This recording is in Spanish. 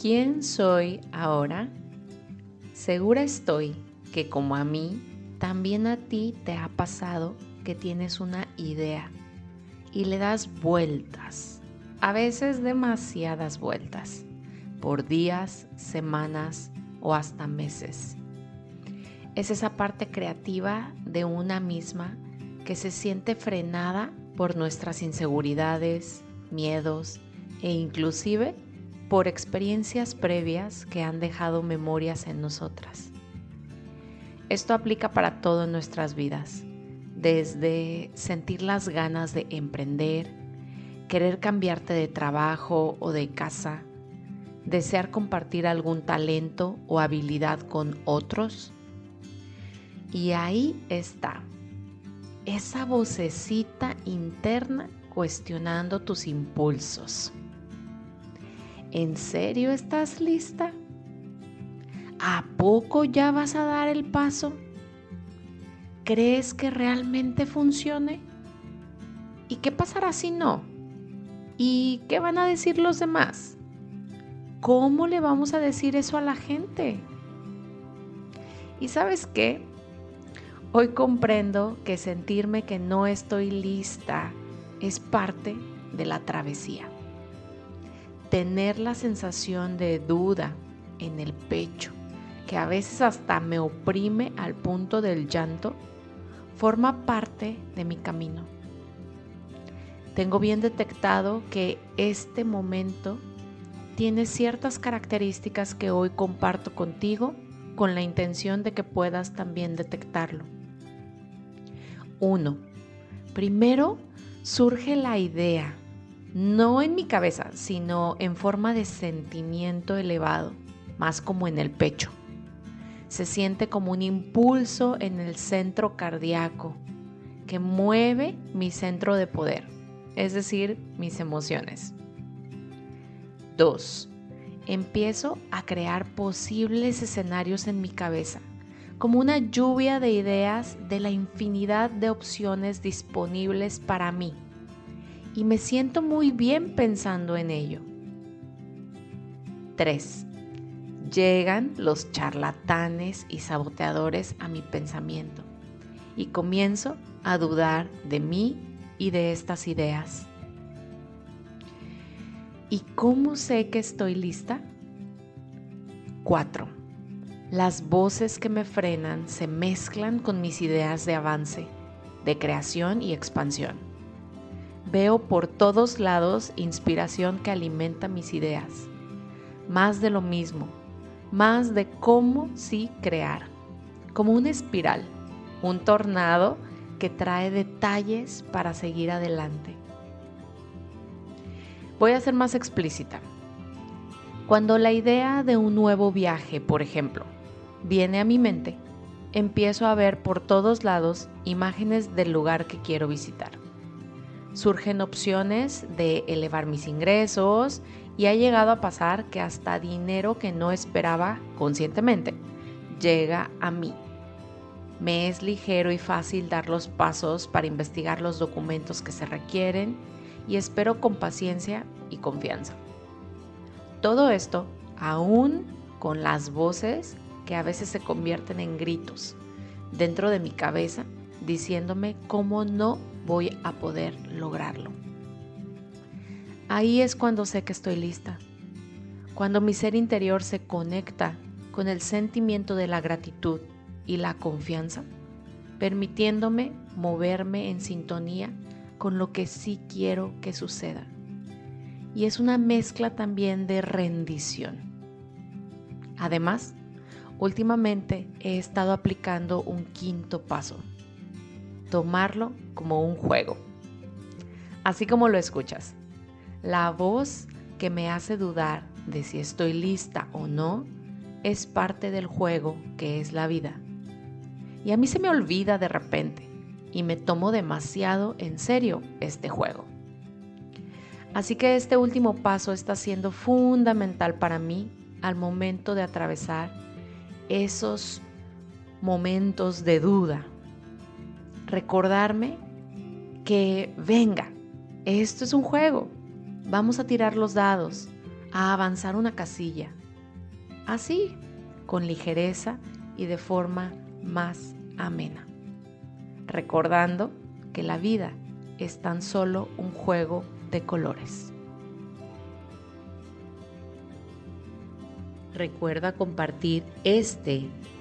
¿Quién soy ahora? Segura estoy que como a mí, también a ti te ha pasado que tienes una idea y le das vueltas, a veces demasiadas vueltas, por días, semanas o hasta meses. Es esa parte creativa de una misma que se siente frenada por nuestras inseguridades, miedos e inclusive por experiencias previas que han dejado memorias en nosotras. Esto aplica para todo en nuestras vidas, desde sentir las ganas de emprender, querer cambiarte de trabajo o de casa, desear compartir algún talento o habilidad con otros. Y ahí está, esa vocecita interna cuestionando tus impulsos. ¿En serio estás lista? ¿A poco ya vas a dar el paso? ¿Crees que realmente funcione? ¿Y qué pasará si no? ¿Y qué van a decir los demás? ¿Cómo le vamos a decir eso a la gente? ¿Y sabes qué? Hoy comprendo que sentirme que no estoy lista es parte de la travesía. Tener la sensación de duda en el pecho, que a veces hasta me oprime al punto del llanto, forma parte de mi camino. Tengo bien detectado que este momento tiene ciertas características que hoy comparto contigo con la intención de que puedas también detectarlo. 1. Primero surge la idea, no en mi cabeza, sino en forma de sentimiento elevado, más como en el pecho. Se siente como un impulso en el centro cardíaco que mueve mi centro de poder, es decir, mis emociones. 2. Empiezo a crear posibles escenarios en mi cabeza, como una lluvia de ideas de la infinidad de opciones disponibles para mí. Y me siento muy bien pensando en ello. 3 llegan los charlatanes y saboteadores a mi pensamiento y comienzo a dudar de mí y de estas ideas. ¿Y cómo sé que estoy lista? 4. Las voces que me frenan se mezclan con mis ideas de avance, de creación y expansión. Veo por todos lados inspiración que alimenta mis ideas. Más de lo mismo, más de cómo sí crear, como una espiral, un tornado que trae detalles para seguir adelante. Voy a ser más explícita. Cuando la idea de un nuevo viaje, por ejemplo, viene a mi mente, empiezo a ver por todos lados imágenes del lugar que quiero visitar. Surgen opciones de elevar mis ingresos y ha llegado a pasar que hasta dinero que no esperaba conscientemente llega a mí. Me es ligero y fácil dar los pasos para investigar los documentos que se requieren y espero con paciencia y confianza. Todo esto aún con las voces que a veces se convierten en gritos dentro de mi cabeza diciéndome cómo no voy a poder lograrlo. Ahí es cuando sé que estoy lista. Cuando mi ser interior se conecta con el sentimiento de la gratitud y la confianza, permitiéndome moverme en sintonía con lo que sí quiero que suceda. Y es una mezcla también de rendición. Además, últimamente he estado aplicando un quinto paso, tomarlo como un juego. Así como lo escuchas, la voz que me hace dudar de si estoy lista o no es parte del juego que es la vida. Y a mí se me olvida de repente y me tomo demasiado en serio este juego. Así que este último paso está siendo fundamental para mí al momento de atravesar esos momentos de duda. Recordarme que venga, esto es un juego. Vamos a tirar los dados, a avanzar una casilla, así, con ligereza y de forma más amena, recordando que la vida es tan solo un juego de colores. Recuerda compartir este